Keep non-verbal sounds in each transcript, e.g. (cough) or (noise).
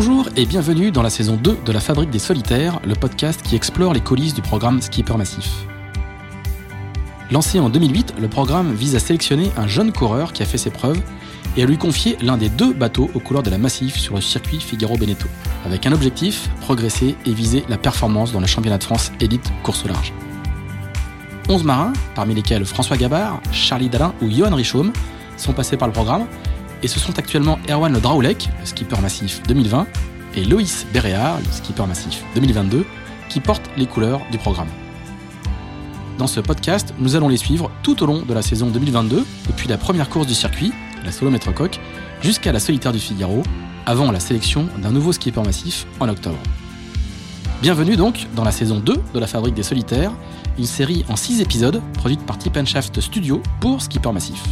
Bonjour et bienvenue dans la saison 2 de La Fabrique des Solitaires, le podcast qui explore les coulisses du programme Skipper Massif. Lancé en 2008, le programme vise à sélectionner un jeune coureur qui a fait ses preuves et à lui confier l'un des deux bateaux aux couleurs de la Massif sur le circuit Figaro-Beneteau, avec un objectif, progresser et viser la performance dans le championnat de France élite course au large. 11 marins, parmi lesquels François Gabard, Charlie Dalin ou Johan Richaume, sont passés par le programme et ce sont actuellement Erwan Le Draoulec, le skipper massif 2020, et Loïs Béréard, le skipper massif 2022, qui portent les couleurs du programme. Dans ce podcast, nous allons les suivre tout au long de la saison 2022, depuis la première course du circuit, la Solomètre Coq, jusqu'à la solitaire du Figaro, avant la sélection d'un nouveau skipper massif en octobre. Bienvenue donc dans la saison 2 de la Fabrique des Solitaires, une série en 6 épisodes produite par Tip Shaft Studio pour Skipper Massif.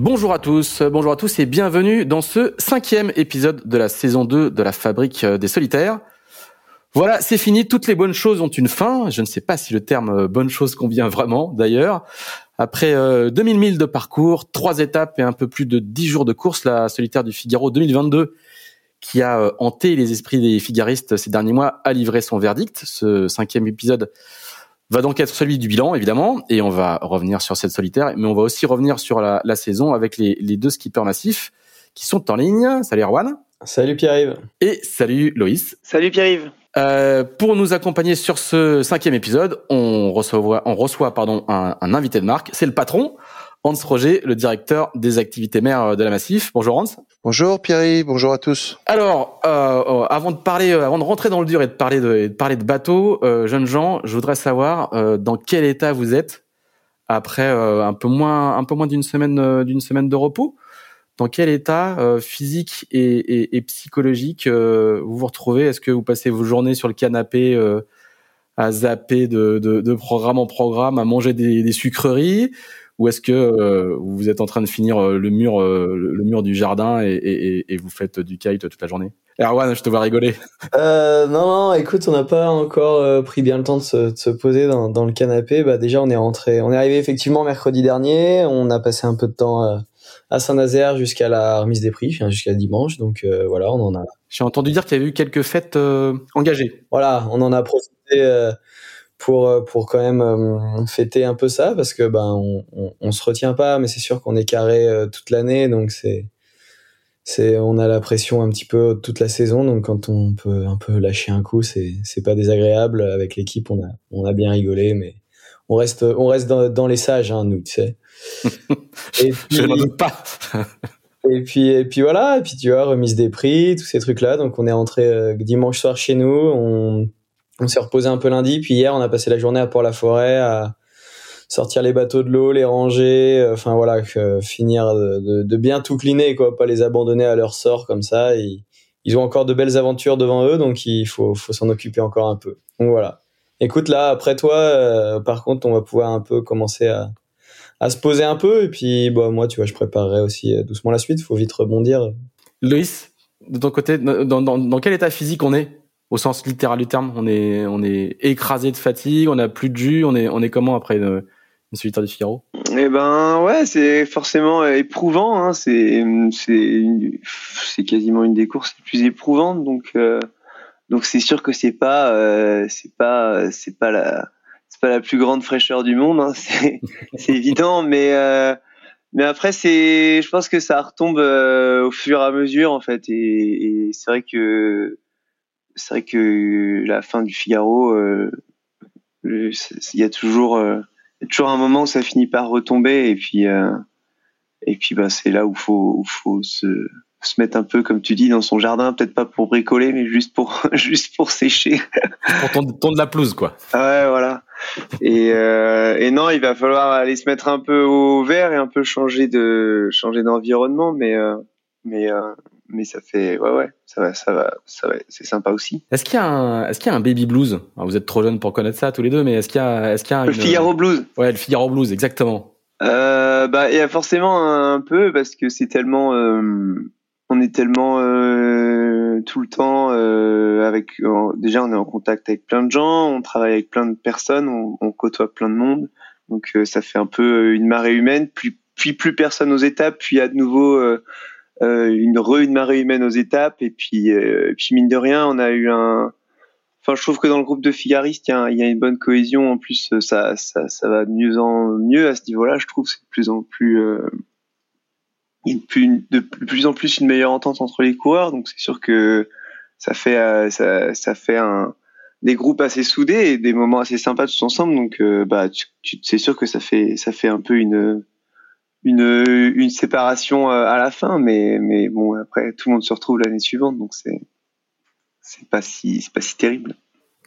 Bonjour à tous, bonjour à tous et bienvenue dans ce cinquième épisode de la saison 2 de la Fabrique des Solitaires. Voilà, c'est fini, toutes les bonnes choses ont une fin. Je ne sais pas si le terme euh, bonne chose convient vraiment d'ailleurs. Après 2000 euh, milles de parcours, trois étapes et un peu plus de 10 jours de course, la solitaire du Figaro 2022 qui a euh, hanté les esprits des figaristes ces derniers mois a livré son verdict. Ce cinquième épisode va donc être celui du bilan, évidemment, et on va revenir sur cette solitaire, mais on va aussi revenir sur la, saison avec les, deux skippers massifs qui sont en ligne. Salut Erwan. Salut Pierre-Yves. Et salut Loïs. Salut Pierre-Yves. Euh, pour nous accompagner sur ce cinquième épisode, on reçoit, on reçoit pardon, un, un invité de marque. C'est le patron, Hans Roger, le directeur des activités mères de la Massif. Bonjour Hans. Bonjour Pierre, bonjour à tous. Alors, euh, euh, avant de parler, euh, avant de rentrer dans le dur et de parler de, de parler de bateau, euh, jeunes gens, je voudrais savoir euh, dans quel état vous êtes après un peu moins, un peu moins d'une semaine, d'une semaine de repos. Dans quel état physique et, et, et psychologique vous vous retrouvez? Est-ce que vous passez vos journées sur le canapé à zapper de, de, de, programme en programme, à manger des, des sucreries? Ou est-ce que euh, vous êtes en train de finir euh, le mur, euh, le mur du jardin et, vous faites du kite toute la journée? Erwan, je te vois rigoler. (laughs) non, non, écoute, on n'a pas encore pris bien le temps de se, poser dans, le canapé. Bah déjà, on est rentré, on est arrivé effectivement mercredi dernier. On a passé un peu de temps à Saint-Nazaire jusqu'à la remise des prix, jusqu'à dimanche. Donc voilà, on en a. J'ai entendu dire qu'il y avait eu quelques fêtes engagées. Voilà, on en a profité pour euh, pour quand même euh, fêter un peu ça parce que ben on, on, on se retient pas mais c'est sûr qu'on est carré euh, toute l'année donc c'est c'est on a la pression un petit peu toute la saison donc quand on peut un peu lâcher un coup c'est c'est pas désagréable. Avec l'équipe on a on a bien rigolé mais on reste on reste dans, dans les sages hein, nous tu sais. (laughs) Et puis, je n'en doute pas. (laughs) Et puis et puis voilà et puis tu vois remise des prix tous ces trucs là donc on est rentré dimanche soir chez nous on on s'est reposé un peu lundi, puis hier on a passé la journée à Port-la-Forêt à sortir les bateaux de l'eau, les ranger, euh, enfin voilà, finir de, bien tout cleaner, quoi, pas les abandonner à leur sort comme ça. ils ont encore de belles aventures devant eux, donc il faut, s'en occuper encore un peu. Donc voilà. Écoute là, après toi, euh, par contre, on va pouvoir un peu commencer à, se poser un peu, et puis bon, moi, tu vois, je préparerai aussi euh, doucement la suite. Il faut vite rebondir. Loïs, de ton côté, dans quel état physique on est? Au sens littéral du terme. On est, on est écrasé de fatigue, on n'a plus de jus, on est, on est comment après une, une solitaire du Figaro? Eh ben ouais, c'est forcément éprouvant. Hein. C'est, c'est, c'est quasiment une des courses les plus éprouvantes. Donc, euh, donc c'est sûr que c'est pas, euh, c'est pas, c'est pas la, c'est pas la plus grande fraîcheur du monde. Hein. (laughs) C'est, c'est évident, mais euh, mais après c'est, je pense que ça retombe au fur et à mesure en fait. Et, et c'est vrai que c'est vrai que la fin du Figaro, euh, il y a toujours, euh, toujours un moment où ça finit par retomber et puis euh, et puis bah c'est là où faut où faut se se mettre un peu comme tu dis dans son jardin peut-être pas pour bricoler mais juste pour (laughs) juste pour sécher. Pour ton, de la pelouse quoi. Ouais voilà. Et et non il va falloir aller se mettre un peu au vert et un peu changer de changer d'environnement mais mais mais ça fait ouais ouais ça va ça va ça va c'est sympa aussi est-ce qu'il y a un est-ce qu'il y a un baby blues? Vous êtes trop jeunes pour connaître ça tous les deux mais est-ce qu'il y a est-ce qu'il y a le Figaro blues ouais le Figaro blues exactement euh, bah il y a forcément un, peu parce que c'est tellement euh, on est est tellement tout le temps avec. déjà, on est en contact avec plein de gens, on travaille avec plein de personnes, on, on côtoie plein de monde. Donc ça fait un peu une marée humaine. Puis, puis plus personne aux étapes, puis à de nouveau une re une marée humaine aux étapes. Et puis, et puis mine de rien, on a eu un Enfin, je trouve que dans le groupe de Figaristes, il y, a, y a une bonne cohésion. En plus, euh, ça, ça, ça va de mieux en mieux à ce niveau-là. Je trouve c'est de plus en plus, euh, de plus en plus une meilleure entente entre les coureurs. Donc, c'est sûr que ça fait, euh, ça, ça fait un, des groupes assez soudés et des moments assez sympas tous ensemble. Donc, euh, bah, tu c'est sûr que ça fait, ça fait un peu une, une, une séparation à la fin. Mais, mais bon, après, tout le monde se retrouve l'année suivante. Donc, c'est, c'est pas si c'est pas si terrible.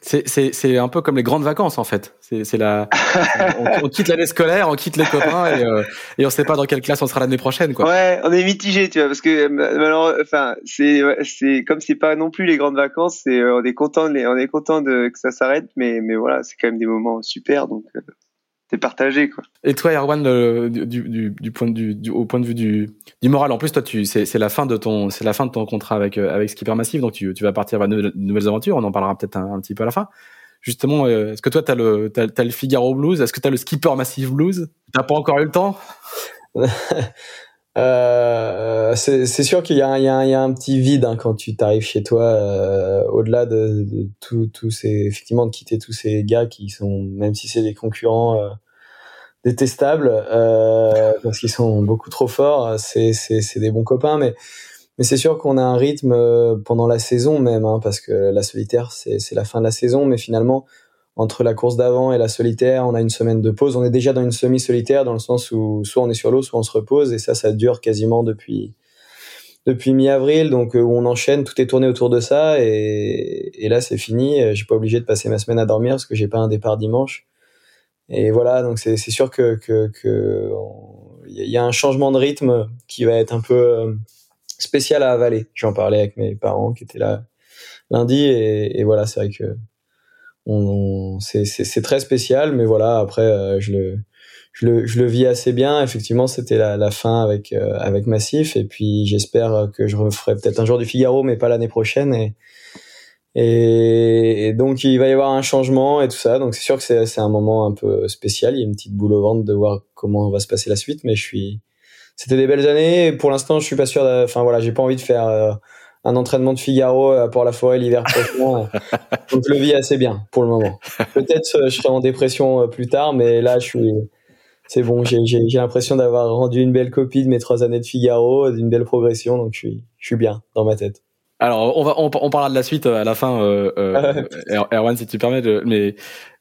C'est un peu comme les grandes vacances en fait. C'est la (laughs) on, quitte l'année scolaire, on quitte les copains et, euh, et on sait pas dans quelle classe on sera l'année prochaine quoi. Ouais, on est mitigé tu vois parce que malheureusement enfin c'est c'est comme c'est pas non plus les grandes vacances, c'est on est content on est content de que ça s'arrête mais mais voilà c'est quand même des moments super donc euh, partagé quoi. Et toi Erwan du, du, point de, du, au point de vue du, du moral en plus toi tu c'est la fin de ton c'est la fin de ton contrat avec euh, avec Skipper Massif donc tu, tu vas partir vers de nouvelles aventures on en parlera peut-être un, petit peu à la fin. Justement euh, est-ce que toi tu as le t'as, le Figaro Blues? Est-ce que tu as le Skipper Massif Blues? T'as pas encore eu le temps? (laughs) Euh, c'est sûr qu'il y, y, y, a un petit vide hein, quand tu t'arrives chez toi, euh, au-delà de, de tout, ces, effectivement, de quitter tous ces gars qui sont, même si c'est des concurrents, euh, détestables euh, parce qu'ils sont beaucoup trop forts. C'est c'est des bons copains, mais mais c'est sûr qu'on a un rythme euh, pendant la saison même, hein, parce que la solitaire c'est c'est la fin de la saison, mais finalement entre la course d'avant et la solitaire, on a une semaine de pause. On est déjà dans une semi-solitaire dans le sens où soit on est sur l'eau, soit on se repose, et ça, ça dure quasiment depuis depuis mi-avril, donc euh, où on enchaîne, tout est tourné autour de ça, et, et là c'est fini. Suis pas obligé de passer ma semaine à dormir parce que j'ai pas un départ dimanche. Et voilà, donc c'est sûr que que que y a un changement de rythme qui va être un peu euh, spécial à avaler. J'en parlais avec mes parents qui étaient là lundi et, voilà, c'est vrai que c'est très spécial, mais voilà, après euh, je le vis assez bien. Effectivement, c'était la, fin avec euh, avec Massif, et puis j'espère que je referai peut-être un jour du Figaro, mais pas l'année prochaine. Et, donc il va y avoir un changement et tout ça. Donc c'est sûr que c'est un moment un peu spécial. Il y a une petite boule au ventre de voir comment va se passer la suite. Mais je suis, c'était des belles années. pour l'instant, je suis pas sûr. Enfin voilà, j'ai pas envie de faire euh, un entraînement de Figaro à Port-la-Forêt l'hiver prochain. (laughs) donc je le vis assez bien pour le moment. Peut-être euh, je serai en dépression euh, plus tard, mais là je suis. C'est bon, j'ai l'impression d'avoir rendu une belle copie de mes trois années de Figaro, d'une belle progression, donc je suis, je suis bien dans ma tête. Alors, on va, on, parlera de la suite euh, à la fin, euh, euh (laughs) Erwan, si tu permets. De, mais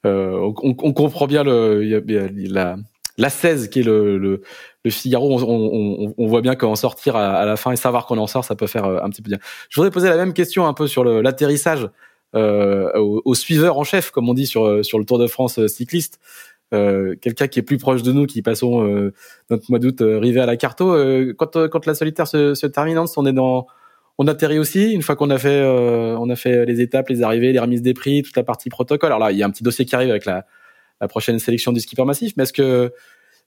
euh, on, on, comprend bien le, la, la 16 qui est le, le, le Figaro. On, on, on, voit bien qu'en sortir à, la fin et savoir qu'on en sort, ça peut faire un petit peu bien. Je voudrais poser la même question un peu sur l'atterrissage euh, au, suiveur en chef, comme on dit sur sur le Tour de France cycliste. Euh, quelqu'un qui est plus proche de nous, qui passons notre mois d'août rivé à la Carto. quand, quand la solitaire se, se termine, on est dans on atterrit aussi une fois qu'on a fait euh, on a fait les étapes, les arrivées, les remises des prix, toute la partie protocole. Alors là, il y a un petit dossier qui arrive avec la, la prochaine sélection du skipper massif, mais est-ce que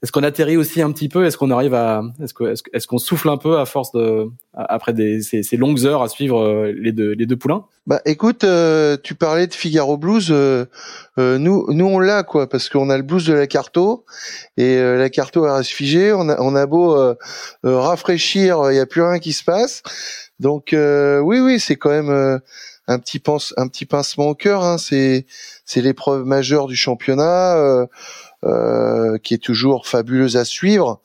est-ce qu'on atterrit aussi un petit peu? Est-ce qu'on arrive à est-ce que est-ce qu'on souffle un peu à force de après des ces, longues heures à suivre euh, les deux les deux poulains? Bah écoute, euh, tu parlais de Figaro Blues. Euh, nous nous on l'a quoi parce qu'on a le blues de la Carto et la Carto reste figée. On a on a beau rafraîchir, il y a plus rien qui se passe. Donc euh, oui, oui, c'est quand même euh, un petit pince, un petit pincement au cœur. Hein. C'est c'est l'épreuve majeure du championnat euh, qui est toujours fabuleuse à suivre.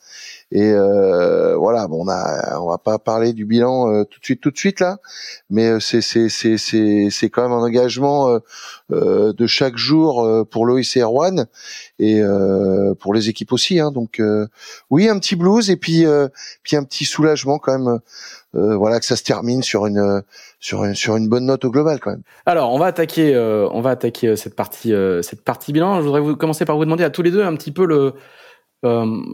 Et euh, voilà, bon, on a, on va pas parler du bilan euh, tout de suite, tout de suite là, mais c'est c'est c'est c'est c'est quand même un engagement de chaque jour pour et Erwan et pour les équipes aussi. Hein, donc oui, un petit blues et puis puis un petit soulagement quand même euh, voilà que ça se termine sur une sur une sur une bonne note au global quand même. Alors on va attaquer euh, on va attaquer euh, cette partie cette partie bilan. Je voudrais vous commencer par vous demander à tous les deux un petit peu le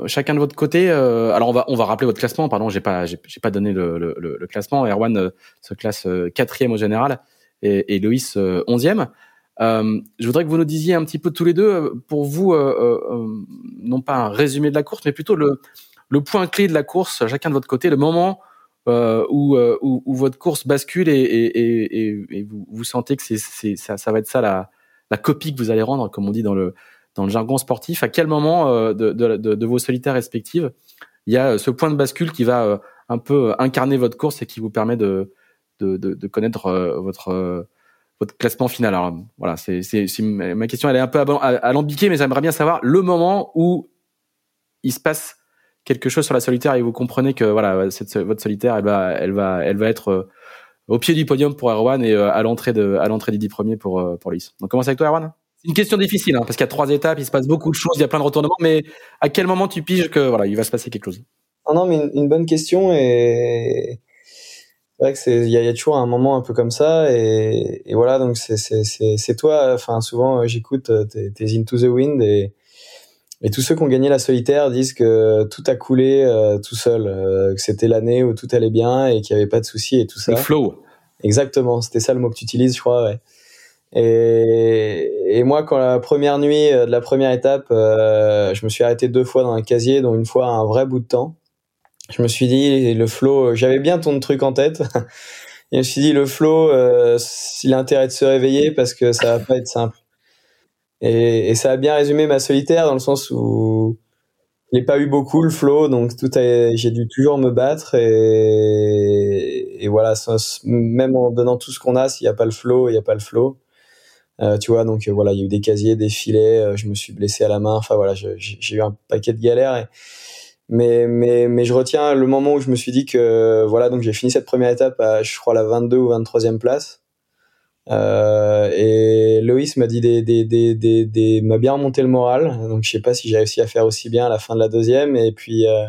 chacun de votre côté. alors on va on va rappeler votre classement. Pardon, j'ai pas j'ai pas donné le, le, le, classement. Erwan se classe quatrième au général et, et Loïs onzième. je voudrais que vous nous disiez un petit peu tous les deux, pour vous, non pas un résumé de la course, mais plutôt le, le point clé de la course, chacun de votre côté, le moment euh, où, euh, où, où, votre course bascule et, et, et, et vous, vous, sentez que c'est, ça, ça va être ça la, la copie que vous allez rendre, comme on dit dans le, dans le jargon sportif. À quel moment euh, de, vos solitaires respectives il y a ce point de bascule qui va un peu incarner votre course et qui vous permet de, connaître votre classement final? Alors voilà, c'est, ma question, elle est un peu alambiquée, mais j'aimerais bien savoir le moment où il se passe quelque chose sur la solitaire et vous comprenez que voilà votre solitaire elle va être euh, au pied du podium pour Erwan et euh, à l'entrée des dix premiers pour euh, pour Lys. Donc commence avec toi Erwan? Une question difficile hein, parce qu'il y a trois étapes, il se passe beaucoup de choses, il y a plein de retournements, mais à quel moment tu piges que voilà il va se passer quelque chose? Non non mais une, bonne question et c'est vrai que c'est il y, y a, toujours un moment un peu comme ça et, et voilà donc c'est c'est c'est toi enfin souvent j'écoute tes, tes Into the Wind et et tous ceux qui ont gagné la solitaire disent que tout a coulé euh, tout seul, euh, que c'était l'année où tout allait bien et qu'il n'y avait pas de soucis et tout ça. Le flow. Exactement, c'était ça le mot que tu utilises, je crois. Ouais. Et, moi, quand la première nuit euh, de la première étape, je me suis arrêté deux fois dans un casier, dont une fois un vrai bout de temps. Je me suis dit, le flow, j'avais bien ton truc en tête. (laughs) et je me suis dit, le flow, euh, il a intérêt de se réveiller parce que ça va pas être simple. Et, ça a bien résumé ma solitaire dans le sens où j'ai pas eu beaucoup le flow, donc tout j'ai dû toujours me battre et voilà, même en donnant tout ce qu'on a, s'il n'y a pas le flow, il n'y a pas le flow. Euh, tu vois, donc voilà, il y a eu des casiers, des filets, euh, je me suis blessé à la main, enfin voilà, j'ai eu un paquet de galères. Et, mais, mais, mais je retiens le moment où je me suis dit que voilà, donc j'ai fini cette première étape à, je crois, la 22 ou 23e place. Euh, et Loïs m'a dit des, des, des, des, des m'a bien remonté le moral. Donc je sais pas si j'ai réussi à faire aussi bien à la fin de la deuxième. Et puis euh,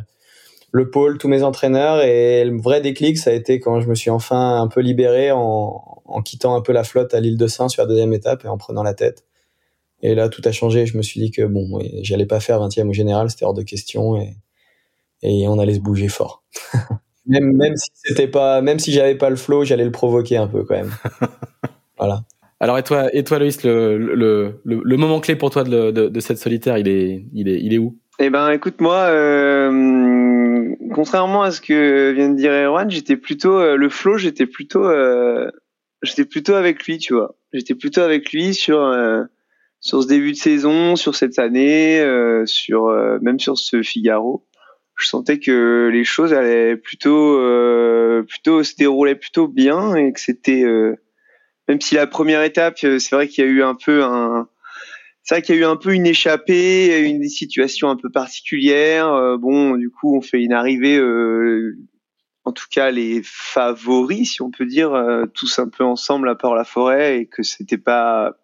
le pôle, tous mes entraîneurs et le vrai déclic, ça a été quand je me suis enfin un peu libéré en, en quittant un peu la flotte à l'île de Saint sur la deuxième étape et en prenant la tête. Et là, tout a changé. Je me suis dit que bon, j'allais pas faire 20e au général, c'était hors de question et, et on allait se bouger fort. (laughs) même, même si c'était pas, même si j'avais pas le flow, j'allais le provoquer un peu quand même. (laughs) Voilà. Alors et toi, et toi Loïs, le, le, le, le moment clé pour toi de, de, de, cette solitaire, il est, il est, il est où? Eh ben, écoute, moi, euh, contrairement à ce que vient de dire Erwan, j'étais plutôt euh, le flow, j'étais plutôt, euh, j'étais plutôt avec lui, tu vois. J'étais plutôt avec lui sur euh, sur ce début de saison, sur cette année, euh, sur même sur ce Figaro. Je sentais que les choses allaient plutôt, plutôt se déroulaient plutôt bien et que c'était même si la première étape, euh, c'est vrai qu'il y a eu un peu un, c'est vrai qu'il y a eu un peu une échappée, une situation un peu particulière. Euh, bon, du coup, on fait une arrivée, euh, en tout cas les favoris, si on peut dire, tous un peu ensemble à part la forêt, et que c'était pas,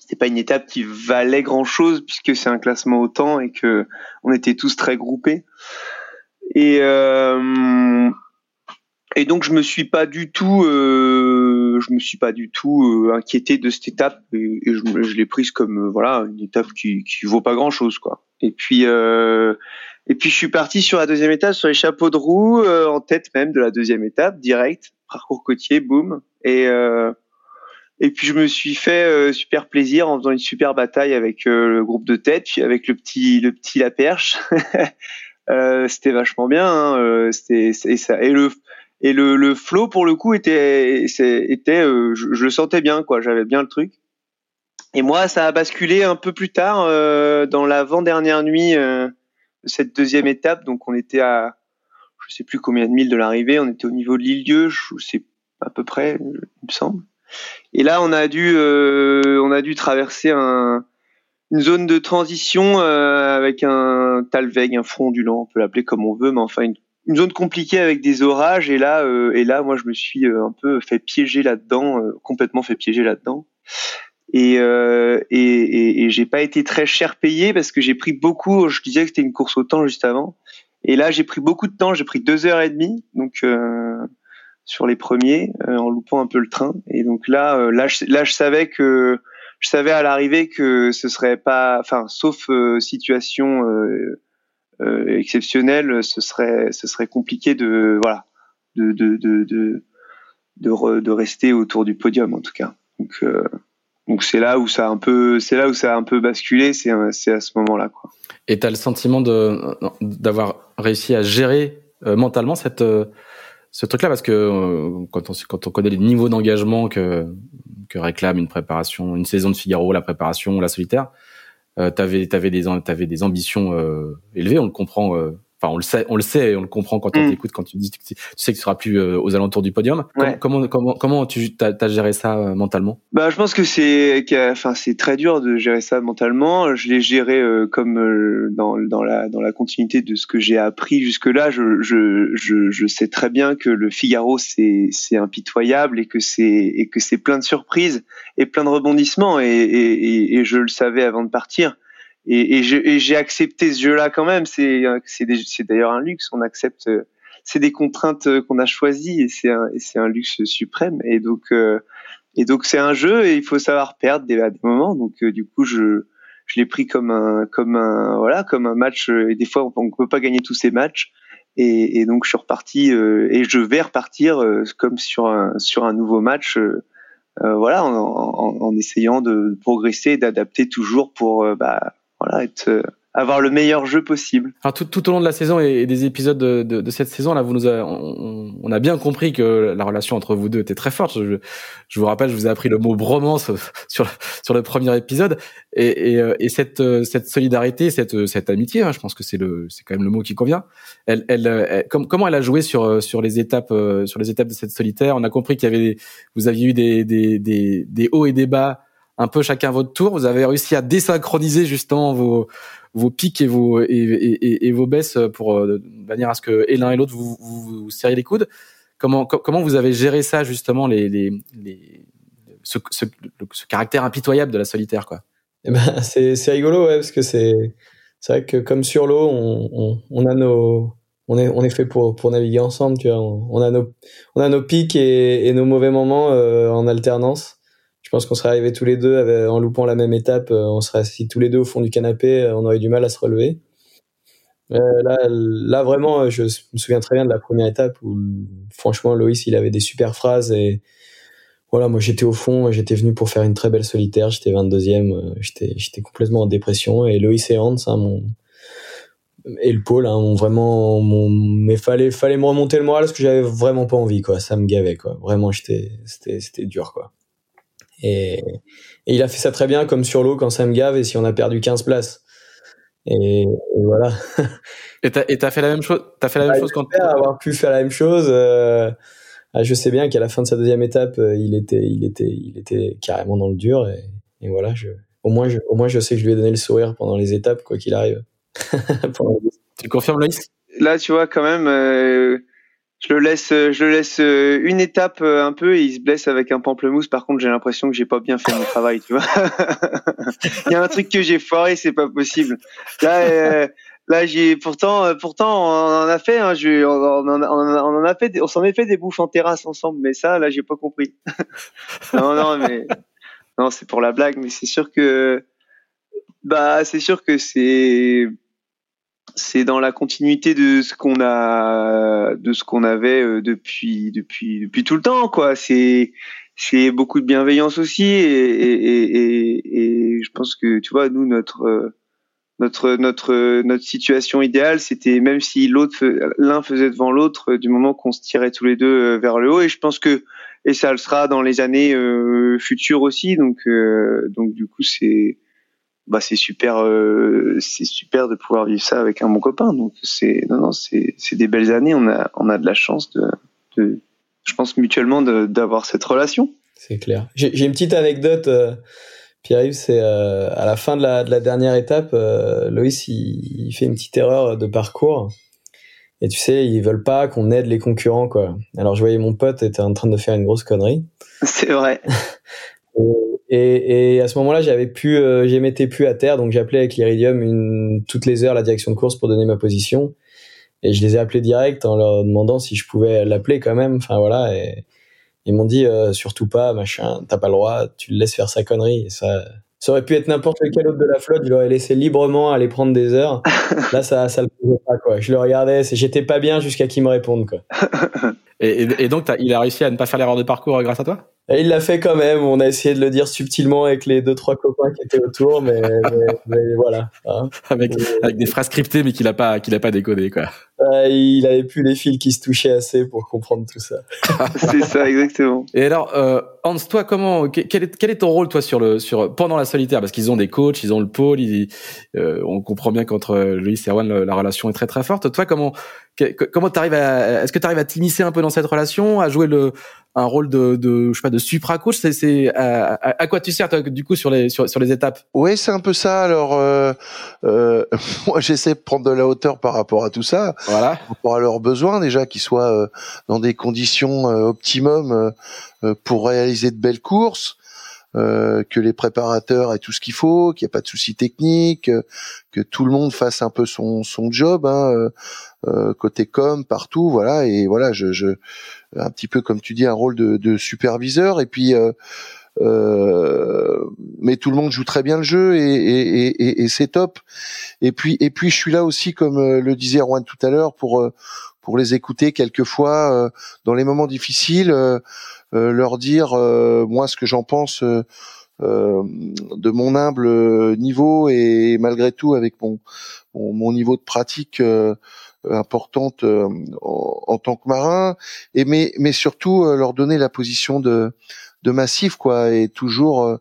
c'était pas une étape qui valait grand chose puisque c'est un classement au temps et que on était tous très groupés. Et et donc je me suis pas du tout, euh, je me suis pas du tout euh, inquiété de cette étape et, je, l'ai prise comme euh, voilà une étape qui qui vaut pas grand chose quoi. Et puis euh, et puis je suis parti sur la deuxième étape sur les chapeaux de roue euh, en tête même de la deuxième étape direct parcours côtier boum et et puis je me suis fait super plaisir en faisant une super bataille avec le groupe de tête puis avec le petit le petit la perche. (laughs) c'était vachement bien hein, c'était et ça et le et le, le flow pour le coup était était euh, je, le sentais bien quoi. J'avais bien le truc. Et moi ça a basculé un peu plus tard euh, dans l'avant dernière nuit euh, de cette deuxième étape. Donc on était à je sais plus combien de milles de l'arrivée. On était au niveau de l'île Dieu je sais à peu près il me semble. Et là on a dû on a dû traverser un une zone de transition avec un talweg, un front ondulant, on peut l'appeler comme on veut, mais enfin une une zone compliquée avec des orages et là euh, et là moi je me suis euh, un peu fait piéger là-dedans euh, complètement fait piéger là-dedans. Et et, et, et j'ai pas été très cher payé parce que j'ai pris beaucoup je disais que c'était une course au temps juste avant. Et là j'ai pris beaucoup de temps j'ai pris deux heures et demie donc sur les premiers en loupant un peu le train. Et donc là là je, là je savais que je savais à l'arrivée que ce serait pas enfin sauf situation euh, exceptionnel, ce serait, ce serait compliqué de, voilà, de, de, de, de, de, rester autour du podium en tout cas. Donc, euh, donc c'est là où ça a un peu, c'est là où ça a un peu basculé, c'est, c'est à ce moment-là, quoi. Et t'as le sentiment de, d'avoir réussi à gérer euh, mentalement cette, ce truc-là? Parce que quand on quand on connaît les niveaux d'engagement que que réclame une préparation, une saison de Figaro, la préparation, la solitaire, euh, t'avais t'avais des t'avais des ambitions élevées, on le comprend on le sait, on le sait et on le comprend quand on mm. t'écoute, quand tu dis, tu sais que tu seras plus euh, aux alentours du podium. Comment, comment, comment tu as, géré ça euh, mentalement? Bah, je pense que c'est, enfin, c'est très dur de gérer ça mentalement. Je l'ai géré euh, comme dans, dans la dans la continuité de ce que j'ai appris jusque là. Je, je, je, je, sais très bien que le Figaro c'est c'est impitoyable et que c'est et que c'est plein de surprises et plein de rebondissements et, et, et je le savais avant de partir et, et j'ai accepté ce jeu-là quand même. C'est d'ailleurs un luxe. On accepte. C'est des contraintes qu'on a choisies et c'est un, un luxe suprême. Et donc euh, et donc c'est un jeu et il faut savoir perdre des, des moments. Donc euh, du coup je je l'ai pris comme un comme un voilà comme un match. Et des fois on, ne peut pas gagner tous ces matchs. Et, et donc je suis reparti euh, et je vais repartir comme sur un sur un nouveau match. voilà, en, en, en, essayant de progresser, d'adapter toujours pour bah, voilà, être euh, avoir le meilleur jeu possible. Alors tout, tout au long de la saison et, des épisodes de, de, de, cette saison là, vous nous on, on, a bien compris que la relation entre vous deux était très forte. Je, je vous rappelle, je vous ai appris le mot bromance (laughs) sur sur le premier épisode et, et, euh, et cette euh, cette solidarité, cette cette amitié, hein, je pense que c'est le c'est quand même le mot qui convient. Elle, elle, comment elle a joué sur sur les étapes sur les étapes de cette solitaire? On a compris qu'il y avait vous aviez eu des, des, des hauts et des bas un peu chacun votre tour. Vous avez réussi à désynchroniser justement vos vos pics et vos et, vos baisses pour euh, de manière à ce que l'un et l'autre vous, vous, vous serriez les coudes. Comment comment vous avez géré ça justement les les, les ce, ce, ce, caractère impitoyable de la solitaire quoi? Eh ben c'est c'est rigolo ouais parce que c'est c'est vrai que comme sur l'eau on, on, on a nos on est on est fait pour pour naviguer ensemble tu vois on, a nos on a nos pics et, et nos mauvais moments euh, en alternance je pense qu'on serait arrivés tous les deux en loupant la même étape. Euh, on serait assis tous les deux au fond du canapé. Euh, on aurait du mal à se relever. Euh, là, là, vraiment, je me souviens très bien de la première étape où, franchement, Loïs, il avait des super phrases et voilà, moi, j'étais au fond, j'étais venu pour faire une très belle solitaire. J'étais 22e, j'étais, complètement en dépression et Loïs et Hans, hein, mon, et le pôle, hein, vraiment, mais fallait, fallait me remonter le moral parce que j'avais vraiment pas envie, quoi. Ça me gavait, quoi. Vraiment, j'étais, c'était, c'était dur, quoi. Et, il a fait ça très bien, comme sur l'eau quand ça me gave et si on a perdu 15 places. Et, voilà. et t'as fait la même chose T'as fait la même bah, chose quand avoir pu faire la même chose. Euh, ah, je sais bien qu'à la fin de sa deuxième étape, euh, il était, il était, il était carrément dans le dur. Et, voilà, je, au moins, je, au moins, je sais que je lui ai donné le sourire pendant les étapes, quoi qu'il arrive. (laughs) tu confirmes, Loïs? Là, tu vois, quand même. Euh, je le laisse, euh, je le laisse euh, une étape euh, un peu et il se blesse avec un pamplemousse. Par contre, j'ai l'impression que j'ai pas bien fait mon travail, tu vois. (laughs) il y a un truc que j'ai foiré, c'est pas possible. Là, là, j'ai pourtant, pourtant, on en a fait. Hein, je, on, en, on, en a fait, on s'en est fait des bouffes en terrasse ensemble, mais ça, là, j'ai pas compris. (laughs) non, non, mais non, c'est pour la blague, mais c'est sûr que, bah, c'est sûr que c'est c'est dans la continuité de ce qu'on a de ce qu'on avait euh, depuis depuis depuis tout le temps quoi. C'est c'est beaucoup de bienveillance aussi et, et, et, et, je pense que tu vois nous notre notre notre notre situation idéale c'était même si l'autre l'un faisait devant l'autre du moment qu'on se tirait tous les deux euh, vers le haut. Et je pense que et ça le sera dans les années euh, futures aussi. Donc donc du coup c'est bah c'est super euh, c'est super de pouvoir vivre ça avec un bon copain. Donc c'est non non c'est c'est des belles années. On a on a de la chance de, de je pense mutuellement d'avoir cette relation. C'est clair. J'ai une petite anecdote euh, Pierre-Yves c'est euh, à la fin de la, de la dernière étape Loïs il, il, fait une petite erreur de parcours. Et tu sais ils veulent pas qu'on aide les concurrents quoi. Alors je voyais mon pote était en train de faire une grosse connerie. C'est vrai (laughs) Et, et, à ce moment-là, j'avais plus, euh, j'émettais plus à terre, donc j'appelais avec l'Iridium une, toutes les heures la direction de course pour donner ma position. Et je les ai appelés direct en leur demandant si je pouvais l'appeler quand même. Enfin voilà. Et ils m'ont dit euh, surtout pas, machin, t'as pas le droit, tu le laisses faire sa connerie. Et ça, ça aurait pu être n'importe lequel autre de la flotte, je l'aurais laissé librement aller prendre des heures. (laughs) Là, ça, ça le faisait pas quoi. Je le regardais, j'étais pas bien jusqu'à qu'ils me répondent quoi. (laughs) Et, donc, il a réussi à ne pas faire l'erreur de parcours grâce à toi? Et il l'a fait quand même. On a essayé de le dire subtilement avec les deux trois copains qui étaient autour, mais, (laughs) mais, voilà. Hein. Avec, avec, des phrases scriptées, mais qu'il a pas qu'il a pas décodé quoi. il avait plus les fils qui se touchaient assez pour comprendre tout ça. (laughs) (laughs) C'est ça exactement. Et alors, euh, Hans, toi, comment quel est, quel est ton rôle toi sur le sur pendant la solitaire? Parce qu'ils ont des coachs, ils ont le pôle. Ils, euh, on comprend bien qu'entre Louis et Erwan, la, relation est très très forte. Toi, comment comment t'arrives à est-ce que tu arrives à t'immiscer un peu dans cette relation, à jouer le un rôle de, de je sais pas de supra coach? C'est c'est à, à, quoi tu sers toi, du coup sur les sur, sur les étapes? Oui c'est un peu ça. Alors euh, euh, (laughs) moi j'essaie de prendre de la hauteur par rapport à tout ça. Voilà. Par rapport à leurs besoins déjà qu'ils soient euh, dans des conditions euh, optimum euh, pour réaliser de belles courses que les préparateurs aient tout ce qu'il faut, qu'il n'y ait pas de soucis techniques, que tout le monde fasse un peu son, son job, hein, côté com, partout, voilà. Et voilà, je, je, un petit peu comme tu dis un rôle de, de superviseur et puis euh, euh, mais tout le monde joue très bien le jeu et, et, et, et c'est top. Et puis et puis je suis là aussi comme euh, le disait Erwan tout à l'heure pour euh, pour les écouter quelquefois dans les moments difficiles, leur dire moi ce que j'en pense de mon humble niveau et malgré tout avec mon mon, niveau de pratique importante euh, en, tant que marin, et mais mais surtout euh, leur donner la position de de massif quoi, et toujours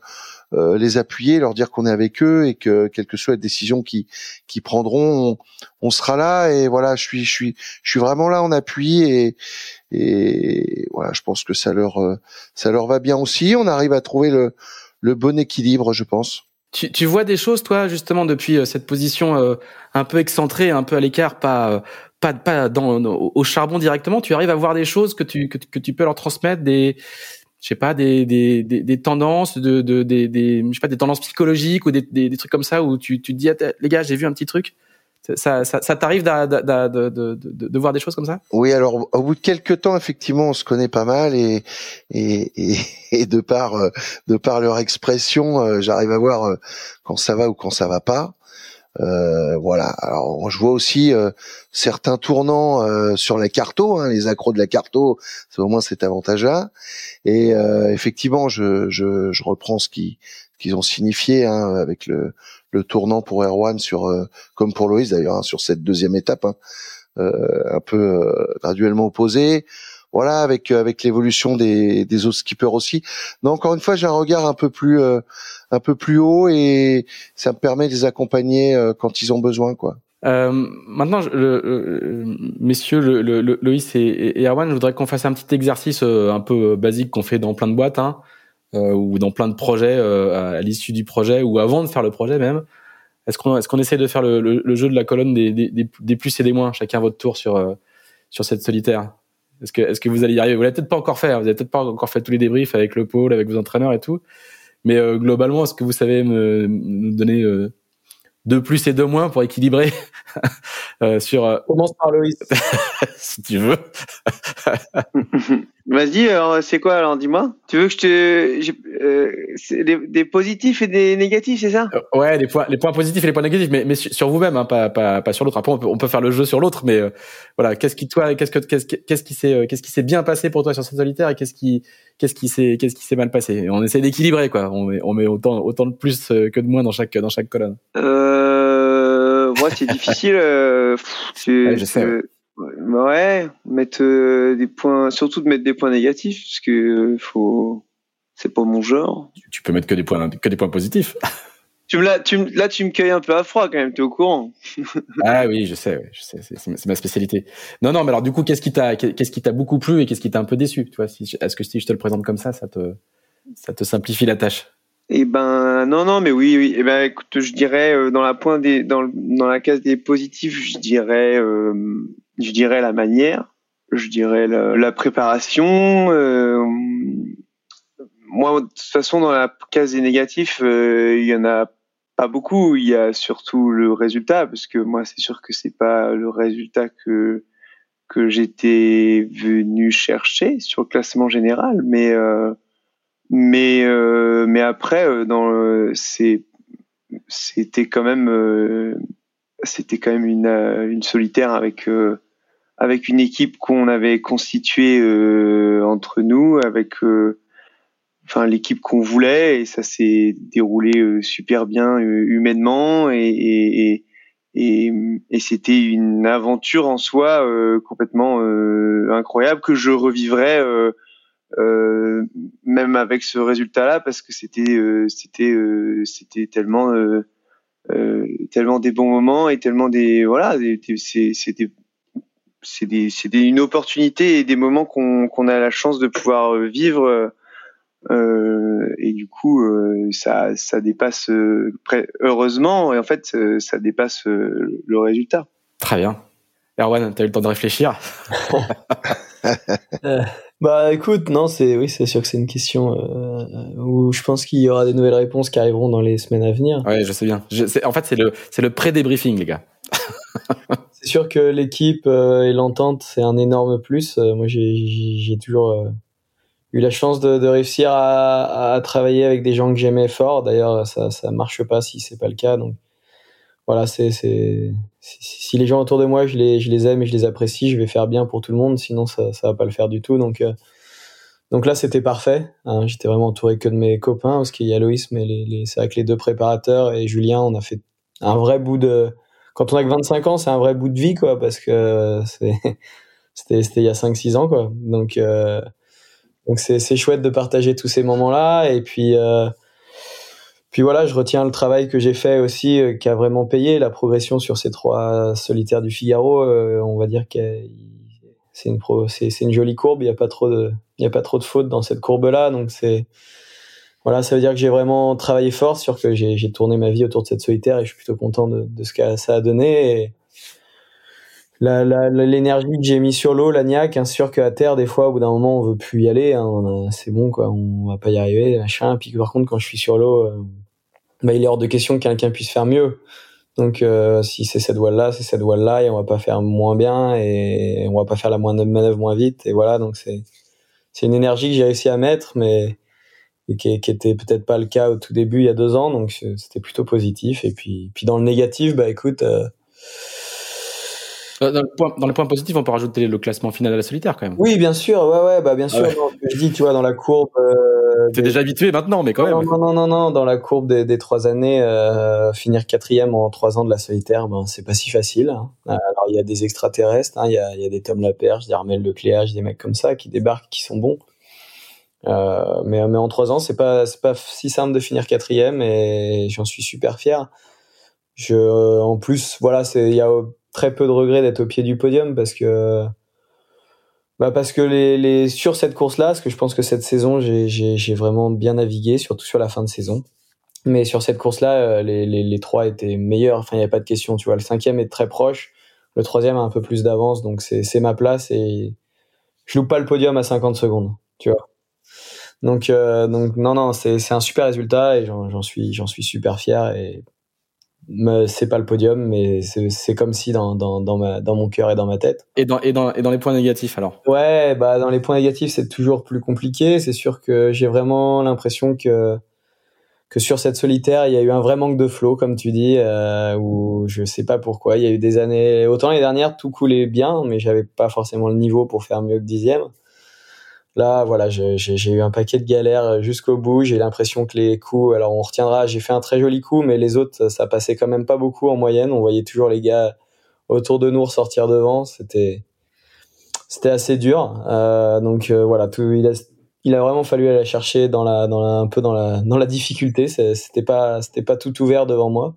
euh, les appuyer, leur dire qu'on est avec eux et que quelle que soit la décision qu'ils qui prendront, on, sera là et voilà, je suis je suis je suis vraiment là en appui et et voilà, je pense que ça leur ça leur va bien aussi. On arrive à trouver le le bon équilibre, je pense. Tu, tu vois des choses, toi, justement, depuis euh, cette position euh, un peu excentrée, un peu à l'écart, pas euh, pas pas dans, au charbon directement? Tu arrives à voir des choses que tu que, que tu peux leur transmettre, des je sais pas des des, des, des tendances, de, de des, des je sais pas des tendances psychologiques ou des, des, trucs comme ça où tu tu te dis ah, les gars, j'ai vu un petit truc. Ça, ça, ça t'arrive de, de, de, voir des choses comme ça? Oui, alors au bout de quelques temps, effectivement, on se connaît pas mal et et, et, (laughs) et de par euh, de par leur expression, euh, j'arrive à voir euh, quand ça va ou quand ça va pas. Euh, voilà. Alors, je vois aussi certains tournants sur la carto, hein, les accros de la carto, c'est au moins cet avantage-là. Et effectivement, je, je, je reprends ce qui qu'ils ont signifié hein, avec le, le tournant pour Erwan sur, euh, comme pour Loïs d'ailleurs, hein, sur cette deuxième étape, hein, euh, un peu euh, graduellement opposé. Voilà, avec avec l'évolution des, des autres skippers aussi. Mais encore une fois, j'ai un regard un peu plus un peu plus haut et ça me permet de les accompagner quand ils ont besoin, quoi. Euh, maintenant, le, messieurs, le, Loïs et, Erwan, je voudrais qu'on fasse un petit exercice un peu basique qu'on fait dans plein de boîtes. Hein. Euh, ou dans plein de projets euh, à, l'issue du projet ou avant de faire le projet même. Est-ce qu'on est-ce qu'on essaie de faire le, le, jeu de la colonne des, des, des, plus et des moins, chacun votre tour sur euh, sur cette solitaire Est-ce que vous allez y arriver? Vous l'avez peut-être pas encore fait. Hein. Vous avez peut-être pas encore fait tous les débriefs avec le pôle, avec vos entraîneurs et tout. Mais globalement, est-ce que vous savez me, nous donner deux plus et deux moins pour équilibrer (laughs) euh, sur. Euh... Commence par Loïs. (laughs) si tu veux. (laughs) Vas-y, alors c'est quoi alors dis-moi. Tu veux que je te euh, des, des, positifs et des négatifs, c'est ça? Euh, Ouais, les points les points positifs et les points négatifs, mais, mais sur vous-même, hein, pas, pas pas sur l'autre. Après, on peut, on peut faire le jeu sur l'autre, mais euh, voilà, qu'est-ce qui toi, qu'est-ce que qu'est-ce qu'est-ce qui s'est qu'est-ce qui s'est bien passé pour toi sur cette solitaire et qu'est-ce qui qu'est-ce qui s'est qu'est-ce qui s'est mal passé? Et On essaie d'équilibrer quoi. On met on met autant autant de plus que de moins dans chaque dans chaque colonne. Euh, moi, c'est difficile. ouais, je sais. Ouais, mettre euh, des points, surtout de mettre des points négatifs, parce que euh, faut, c'est pas mon genre. Tu peux mettre que des points, que des points positifs. (laughs) Tu me là, tu là, tu me cueilles un peu à froid quand même. T'es au courant (laughs) Ah oui, je sais, je sais, c'est ma spécialité. Non, non, mais alors du coup, qu'est-ce qui t'a, qu'est-ce qui t'a beaucoup plu et qu'est-ce qui t'a un peu déçu? Tu vois, si, est-ce que si je te le présente comme ça, ça te, ça te simplifie la tâche? Eh ben, non, non, mais oui, oui. Eh ben, écoute, je dirais euh, dans la point des, dans, dans la case des positifs, je dirais je dirais la manière, je dirais la, préparation. Euh, moi, de toute façon, dans la case des négatifs, euh, il y en a pas beaucoup. Il y a surtout le résultat, parce que moi, c'est sûr que c'est pas le résultat que que j'étais venu chercher sur le classement général, mais euh, mais euh, mais après, dans c'est c'était quand même c'était quand même une, une solitaire avec avec une équipe qu'on avait constituée entre nous, avec enfin l'équipe qu'on voulait et ça s'est déroulé super bien humainement et, et, et, et c'était une aventure en soi complètement incroyable que je revivrais euh, même avec ce résultat-là, parce que c'était euh, c'était euh, c'était tellement tellement des bons moments et tellement des voilà c'était c'est c'est une opportunité et des moments qu'on qu'on a la chance de pouvoir vivre euh, et du coup ça ça dépasse heureusement et en fait ça dépasse le résultat. Très bien. Erwan, tu as eu le temps de réfléchir? (laughs) (laughs) Bah écoute, non, c'est oui, c'est sûr que c'est une question euh, où je pense qu'il y aura des nouvelles réponses qui arriveront dans les semaines à venir. Ouais, je sais bien. Je, en fait, c'est le c'est le pré-débriefing, les gars. (laughs) c'est sûr que l'équipe euh, et l'entente, c'est un énorme plus. Euh, moi, j'ai toujours eu la chance de, de réussir à, à, travailler avec des gens que j'aimais fort. D'ailleurs, ça ça marche pas si c'est pas le cas. Donc voilà, c'est si les gens autour de moi, je les, je les aime et je les apprécie, je vais faire bien pour tout le monde, sinon ça, ça va pas le faire du tout. Donc, euh, donc là, c'était parfait. Hein. J'étais vraiment entouré que de mes copains, parce qu'il y a Loïs, mais les, les, c'est avec les deux préparateurs et Julien, on a fait un vrai bout de. Quand on a que 25 ans, c'est un vrai bout de vie, quoi, parce que (laughs) c'était, il y a 5-6 ans, quoi. Donc, euh, donc c'est, c'est chouette de partager tous ces moments-là. Et puis, euh, puis voilà, je retiens le travail que j'ai fait aussi, euh, qui a vraiment payé la progression sur ces trois solitaires du Figaro. Euh, on va dire que c'est une jolie courbe. Il n'y a pas trop de, fautes dans cette courbe-là. Donc c'est, voilà, ça veut dire que j'ai vraiment travaillé fort sur que j'ai, tourné ma vie autour de cette solitaire et je suis plutôt content de, ce que ça a donné. L'énergie que j'ai mis sur l'eau, l'agnac, hein, sûr qu'à terre, des fois, au bout d'un moment, on veut plus y aller. Hein, c'est bon, quoi, on va pas y arriver, machin. Puis par contre, quand je suis sur l'eau, euh, bah, il est hors de question que quelqu'un puisse faire mieux. Donc euh, si c'est cette voile là, c'est cette voile là et on va pas faire moins bien et on va pas faire la moindre manœuvre moins vite et voilà donc c'est c'est une énergie que j'ai réussi à mettre mais qui, qui était peut-être pas le cas au tout début il y a deux ans donc c'était plutôt positif et puis puis dans le négatif bah écoute euh, dans le, point, dans le point positif, on peut rajouter le classement final à la solitaire quand même. Oui, bien sûr, ouais, ouais, bah bien sûr. je dis, tu vois, dans la courbe. Euh, T'es déjà habitué maintenant, mais quand même. Non, non, non, non, dans la courbe des, des trois années, euh, finir quatrième en trois ans de la solitaire, ben c'est pas si facile. Hein. Alors il y a des extraterrestres, hein, il y, a, y a des Tom Laperche, des Armel de Cléage, des mecs comme ça qui débarquent, qui sont bons. Euh, mais, mais en trois ans, c'est pas c'est pas si simple de finir quatrième et j'en suis super fier. Je, en plus, voilà, c'est il y a très peu de regrets d'être au pied du podium parce que bah parce que les, les sur cette course là parce que je pense que cette saison j'ai vraiment bien navigué surtout sur la fin de saison. Mais sur cette course là euh, les, les, les trois étaient meilleurs. Enfin il n'y a pas de question tu vois. Le cinquième est très proche. Le troisième a un peu plus d'avance donc c'est ma place et je loupe pas le podium à 50 secondes tu vois. Donc euh, donc non non c'est un super résultat et j'en suis j'en suis super fier et c'est pas le podium, mais c'est comme si dans, dans, dans, ma, dans mon cœur et dans ma tête. Et dans, et, dans, et dans les points négatifs alors? Ouais, bah dans les points négatifs c'est toujours plus compliqué. C'est sûr que j'ai vraiment l'impression que que sur cette solitaire il y a eu un vrai manque de flow comme tu dis, euh, où je sais pas pourquoi. Il y a eu des années, autant les dernières tout coulait bien, mais j'avais pas forcément le niveau pour faire mieux que dixième. Là, voilà, j'ai eu un paquet de galères jusqu'au bout. J'ai l'impression que les coups, alors on retiendra, j'ai fait un très joli coup, mais les autres, ça passait quand même pas beaucoup en moyenne. On voyait toujours les gars autour de nous sortir devant. C'était assez dur. Euh, donc euh, voilà, il a, vraiment fallu aller chercher dans la, un peu dans la, difficulté. C'était pas, pas tout ouvert devant moi.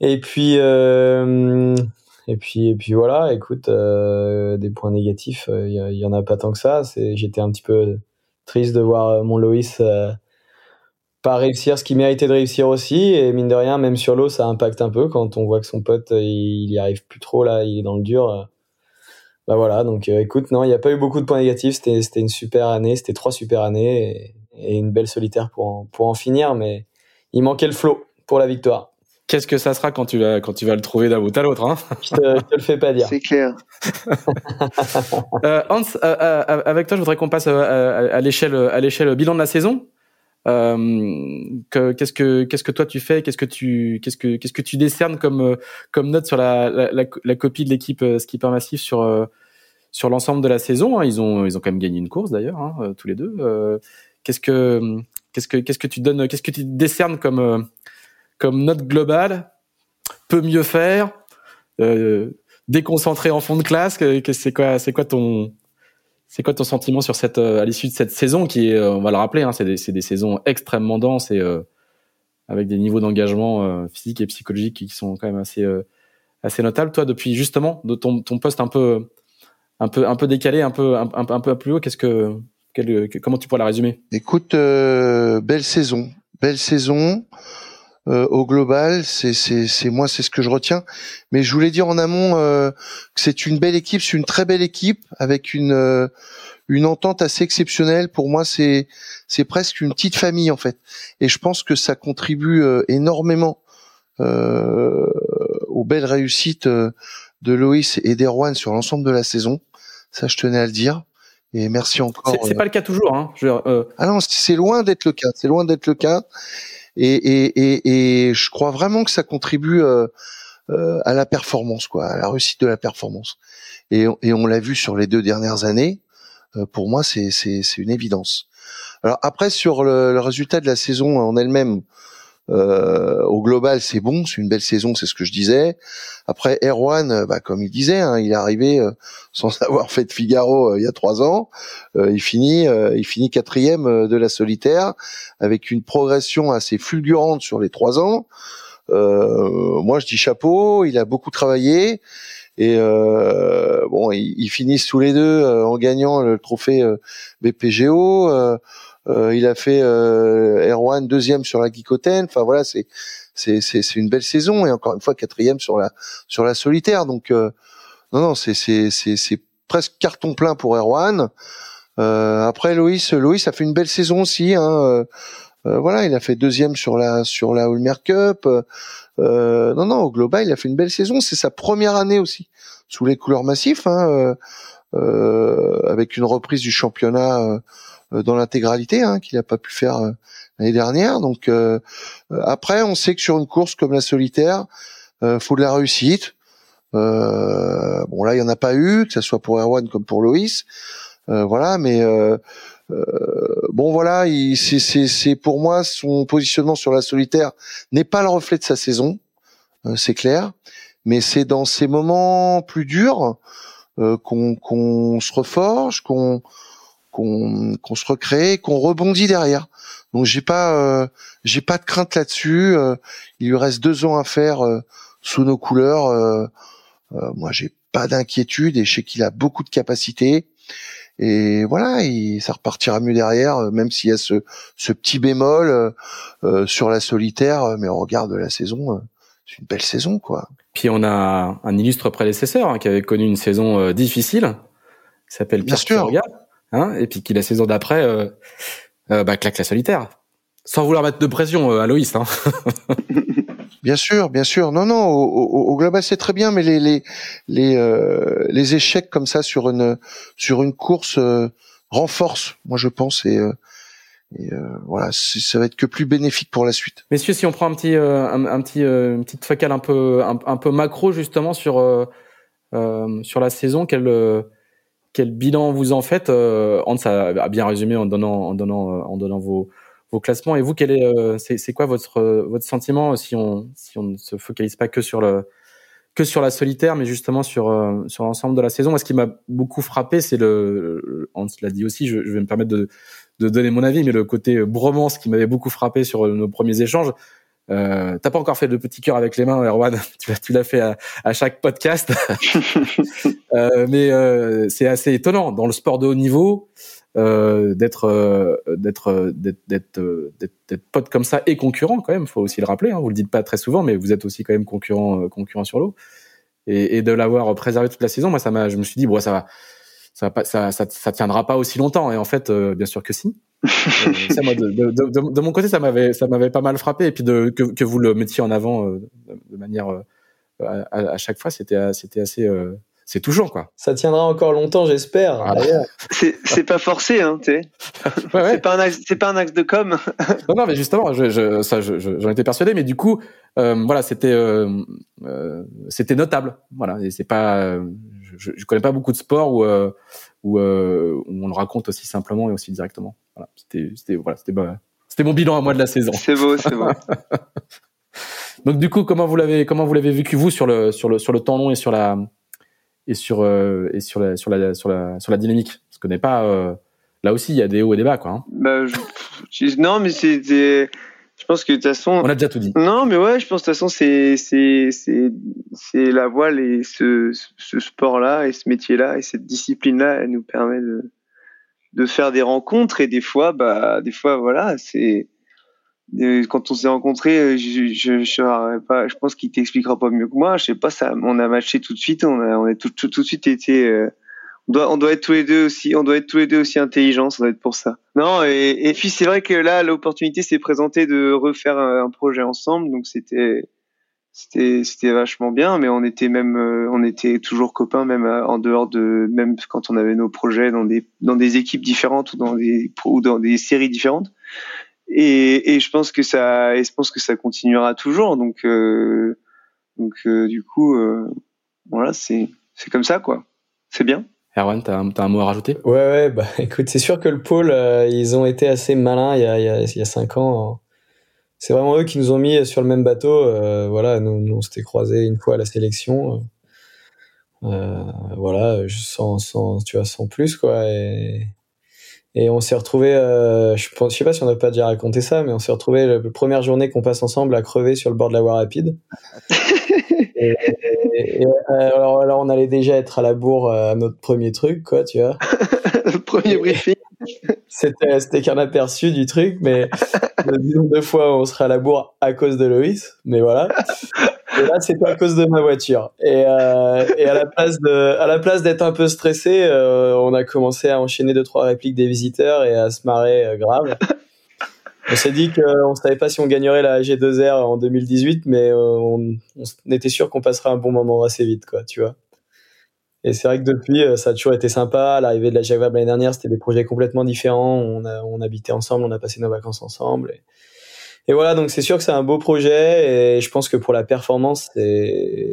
Et puis, euh, et puis, et puis voilà, écoute, euh, des points négatifs, il euh, y, en a pas tant que ça. J'étais un petit peu triste de voir euh, mon Loïs pas réussir ce qu'il méritait de réussir aussi. Et mine de rien, même sur l'eau, ça impacte un peu quand on voit que son pote, il, y arrive plus trop là, il est dans le dur. Bah voilà, donc écoute, non, il n'y a pas eu beaucoup de points négatifs. C'était, une super année, c'était trois super années et, et, une belle solitaire pour en, pour en finir, mais il manquait le flot pour la victoire. Qu'est-ce que ça sera quand tu vas, quand tu vas le trouver d'un bout à l'autre hein je, te, te le fais pas dire. C'est clair. (laughs) euh, Hans, euh, euh, avec toi, je voudrais qu'on passe à, à l'échelle, à l'échelle bilan de la saison. qu'est-ce que qu'est-ce que toi tu fais? Qu'est-ce que tu qu'est-ce que qu'est-ce que tu décernes comme comme note sur la la, la, copie de l'équipe Skipper Massif sur sur l'ensemble de la saison hein? Ils ont ils ont quand même gagné une course d'ailleurs hein, tous les deux. qu'est-ce que qu'est-ce que qu'est-ce que tu donnes Qu'est-ce que tu décernes comme comme note globale Peut mieux faire Déconcentré en fond de classe C'est quoi c'est quoi ton c'est quoi ton sentiment sur cette euh, à l'issue de cette saison qui est, euh, on va le rappeler, hein, c'est des, des, saisons extrêmement denses et euh, avec des niveaux d'engagement physique et psychologique qui sont quand même assez assez notables. Toi, depuis justement de ton, ton poste un peu un peu un peu décalé, un peu un, un peu plus haut, qu'est-ce que comment tu pourrais la résumer? Écoute, belle saison, belle saison. Euh, au global, c'est c'est moi c'est ce que je retiens. Mais je voulais dire en amont euh, que c'est une belle équipe, c'est une très belle équipe avec une euh, une entente assez exceptionnelle. Pour moi, c'est c'est presque une petite famille en fait. Et je pense que ça contribue énormément aux belles réussites de Loïs et d'Erwan sur l'ensemble de la saison. Ça, je tenais à le dire. Et merci encore. C'est pas le cas toujours. Hein. Je, Ah non, c'est loin d'être le cas. C'est loin d'être le cas et, et, et, et, je crois vraiment que ça contribue euh, euh, à la performance, quoi, à la réussite de la performance. Et, et on l'a vu sur les deux dernières années. Euh, pour moi, c'est une évidence. Alors après, sur le, le, résultat de la saison en elle-même, euh, au global, c'est bon, c'est une belle saison, c'est ce que je disais. Après, Erwan, euh, bah, comme il disait, hein, il est arrivé euh, (laughs) sans avoir fait de Figaro il y a trois ans. il finit, il finit quatrième de la solitaire avec une progression assez fulgurante sur les trois ans. moi, je dis chapeau. Il a beaucoup travaillé. Et bon, ils, ils, finissent tous les deux en gagnant le trophée BPGO. Euh, il a fait euh, Erwan deuxième sur la Guicoten. Enfin voilà, c'est c'est c'est une belle saison et encore une fois quatrième sur la sur la solitaire. Donc euh, non non, c'est c'est c'est c'est presque carton plein pour Erwan. Euh, après Loïs, Loïs a fait une belle saison aussi. Hein, euh, voilà, il a fait deuxième sur la sur la Ulmer Cup. non non, au global, il a fait une belle saison. C'est sa première année aussi sous les couleurs massifs, hein, avec une reprise du championnat euh, dans l'intégralité, hein, qu'il n'a pas pu faire euh, l'année dernière. Donc euh, après, on sait que sur une course comme la solitaire, faut de la réussite. Euh, bon là, il y en a pas eu, que ce soit pour Erwan comme pour Loïs. Euh, voilà, mais euh, bon voilà, c'est pour moi son positionnement sur la solitaire n'est pas le reflet de sa saison, c'est clair. Mais c'est dans ces moments plus durs qu'on se reforge, qu'on qu'on se recrée, qu'on rebondit derrière. Donc j'ai pas euh, j'ai pas de crainte là-dessus. Euh, il lui reste deux ans à faire euh, sous nos couleurs. moi j'ai pas d'inquiétude et je sais qu'il a beaucoup de capacités. Et voilà, ça repartira mieux derrière, même s'il y a ce, ce petit bémol sur la solitaire. Mais on regarde la saison, c'est une belle saison, quoi. Puis on a un illustre prédécesseur hein, qui avait connu une saison difficile, qui s'appelle Pierre sûr. Hein, et puis qui la saison d'après euh, euh, bah, claque la solitaire. Sans vouloir mettre de pression euh, à Loïs. Hein. (laughs) Bien sûr, bien sûr. Non, non. Au, au, global, c'est très bien, mais les les les, euh, les échecs comme ça sur une sur une course euh, renforcent, moi je pense, et, et voilà, ça va être que plus bénéfique pour la suite. Messieurs, si on prend un petit un, un, petit une petite focale un peu un, peu macro justement sur sur la saison, quelle quel bilan vous en faites euh, Hans a, bien résumé en donnant, en donnant, euh, en donnant vos, vos classements. Et vous, quel est, euh, c'est, quoi votre, votre sentiment si on, si on ne se focalise pas que sur le, que sur la solitaire, mais justement sur, sur l'ensemble de la saison? Moi, ce qui m'a beaucoup frappé, c'est le, Hans l'a dit aussi, je, je, vais me permettre de, de donner mon avis, mais le côté bromance qui m'avait beaucoup frappé sur nos premiers échanges, euh, T'as pas encore fait de petit cœur avec les mains, Erwan. (laughs) tu l'as fait à, à, chaque podcast. (laughs) euh, mais euh, c'est assez étonnant dans le sport de haut niveau euh, d'être euh, d'être d'être d'être pote comme ça et concurrent quand même. Faut aussi le rappeler. Hein, vous le dites pas très souvent, mais vous êtes aussi quand même concurrent euh, concurrent sur l'eau. Et, de l'avoir préservé toute la saison, moi ça m'a. Je me suis dit bon ça va ça, ça, ça, tiendra pas aussi longtemps. Et en fait, bien sûr que si. Euh, de, mon côté, ça m'avait, ça m'avait pas mal frappé. Et puis que, que vous le mettiez en avant euh, de manière euh, à, à, chaque fois, c'était, c'était assez, c'est toujours quoi. Ça tiendra encore longtemps, j'espère. Ah. C'est pas forcé, hein, tu sais. Ouais, ouais. C'est pas un axe, c'est pas un axe de com. (laughs) Non, non, mais justement, je, je, ça, je, je- j'en étais persuadé, mais du coup, euh, voilà, c'était, euh, euh, c'était notable, voilà. Et c'est pas, euh, je, je connais pas beaucoup de sports où, euh, où, euh, où on le raconte aussi simplement et aussi directement. Voilà, c'était, c'était, voilà, c'était, bah, c'était mon bilan à moi de la saison. C'est beau, c'est beau. (laughs) Donc du coup, comment vous l'avez, comment vous l'avez vécu vous sur le, sur le, sur le temps long et sur la, et sur, euh, et sur la, sur la, sur la, sur la dynamique. Parce qu'on n'est pas, euh, là aussi, il y a des hauts et des bas, quoi. hein. Bah, je- je- non, mais c'est, je pense que de toute façon, On a déjà tout dit. Non, mais ouais, je pense de toute façon, c'est c'est c'est c'est la voile et ce ce sport-là et ce métier-là et cette discipline-là, elle nous permet de de faire des rencontres et des fois, bah des fois, voilà, c'est quand on s'est rencontrés, je je je saurais pas, je pense qu'il t'expliquera pas mieux que moi. Je sais pas, ça, on a matché tout de suite, on a on a tout de suite été euh, on doit, on doit être tous les deux aussi, on doit être tous les deux aussi intelligents, ça doit être pour ça. Non, et, puis c'est vrai que là, l'opportunité s'est présentée de refaire un, un projet ensemble, donc c'était, c'était, c'était vachement bien, mais on était même, euh, on était toujours copains, même euh, en dehors de, même quand on avait nos projets dans des, dans des équipes différentes ou dans des, ou dans des séries différentes. Et, et je pense que ça, et je pense que ça continuera toujours, donc, euh, donc euh, du coup, euh, voilà, c'est, c'est comme ça quoi. C'est bien. Erwan, t'as, un- t'as un mot à rajouter? Ouais, ouais, bah (laughs) écoute, c'est sûr que le pôle, euh, ils ont été assez malins il y a, il y a, il y a cinq ans. hein. C'est vraiment eux qui nous ont mis sur le même bateau. euh, voilà, nous, nous on s'était croisés une fois à la sélection. voilà, sans, sans, tu vois, sans plus, quoi. Et, et on s'est retrouvés, euh, je pense, je sais pas si on n'a pas déjà raconté ça, mais on s'est retrouvés la première journée qu'on passe ensemble à crever sur le bord de la voie rapide. (laughs) et, et- et, euh, alors, alors, on allait déjà être à la bourre euh, à notre premier truc, quoi, tu vois. Le (laughs) premier briefing. C'était, c'était qu'un aperçu du truc, mais le nombre de fois on serait à la bourre à cause de Loïs, mais voilà. Et là, c'était à cause de ma voiture. Et, euh, à la place à la place d'être un peu stressé, euh, on a commencé à enchaîner deux trois répliques des visiteurs et à se marrer euh, grave. On s'est dit qu'on savait pas si on gagnerait la G2R en 2018, mais euh, on, on était sûr qu'on passerait un bon moment assez vite, quoi, tu vois. Et c'est vrai que depuis, ça a toujours été sympa. L'arrivée de la Jacques l'année dernière, c'était des projets complètement différents. On, a, on habitait ensemble, on a passé nos vacances ensemble. Et voilà, donc c'est sûr que c'est un beau projet. Et je pense que pour la performance,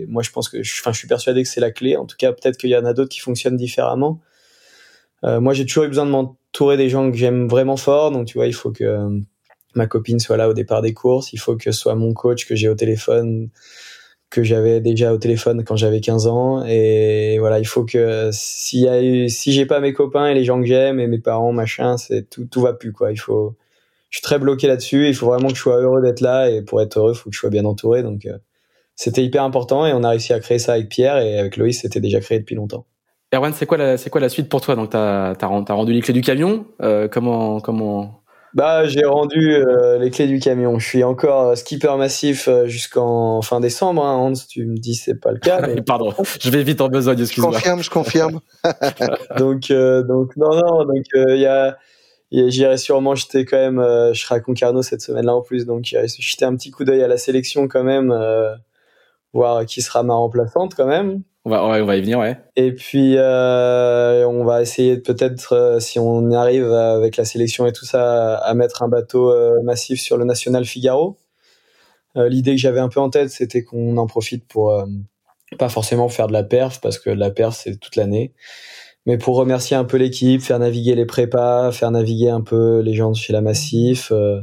moi, je pense que, je, enfin, je suis persuadé que c'est la clé. En tout cas, peut-être qu'il y en a d'autres qui fonctionnent différemment. Euh, moi, j'ai toujours eu besoin de m'entourer des gens que j'aime vraiment fort. Donc, tu vois, il faut que euh, ma copine soit là au départ des courses. Il faut que ce soit mon coach que j'ai au téléphone que j'avais déjà au téléphone quand j'avais 15 ans et voilà il faut que s'il y a eu si j'ai pas mes copains et les gens que j'aime et mes parents machin c'est tout tout va plus quoi il faut je suis très bloqué là-dessus il faut vraiment que je sois heureux d'être là et pour être heureux il faut que je sois bien entouré donc euh, c'était hyper important et on a réussi à créer ça avec Pierre et avec Loïs c'était déjà créé depuis longtemps Erwan, c'est quoi la, c'est quoi la suite pour toi? Donc, t'as, t'as rendu les clés du camion. Euh, comment, comment? Bah, j'ai rendu euh, les clés du camion. Je suis encore skipper massif jusqu'en fin décembre. Hein. Hans, tu me dis c'est pas le cas. mais- (laughs) Pardon, je vais vite en besogne, Je excuse-moi. confirme, je confirme. (laughs) donc, euh, donc non, non. Donc, il y a- j'irai sûrement jeter quand même. euh, je serai à Concarneau cette semaine-là en plus, donc j'irai jeter un petit coup d'œil à la sélection quand même, euh, voir qui sera ma remplaçante quand même. On va, on va y venir, ouais. Et puis, euh, on va essayer peut-être, euh, si on y arrive euh, avec la sélection et tout ça, à mettre un bateau euh, massif sur le National Figaro. Euh, L'idée que j'avais un peu en tête, c'était qu'on en profite pour euh, pas forcément faire de la perf, parce que la perf, c'est toute l'année, mais pour remercier un peu l'équipe, faire naviguer les prépas, faire naviguer un peu les gens de chez la Massif. euh,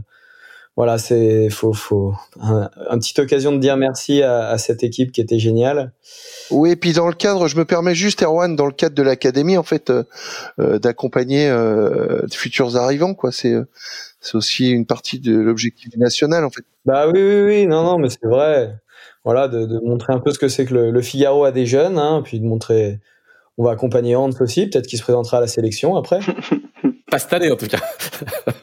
voilà, c'est faut, faut un, un petite occasion de dire merci à, à cette équipe qui était géniale. Oui, et puis dans le cadre, je me permets juste, Erwan, dans le cadre de l'académie, en fait, euh, euh, d'accompagner euh, de futurs arrivants, quoi. C'est c'est aussi une partie de l'objectif national, en fait. Bah oui, oui, oui, non, non, mais c'est vrai. Voilà, de, de montrer un peu ce que c'est que le, le Figaro à des jeunes, hein, puis de montrer. On va accompagner Hans aussi, peut-être qu'il se présentera à la sélection après. (laughs) Pas cette année, en tout cas.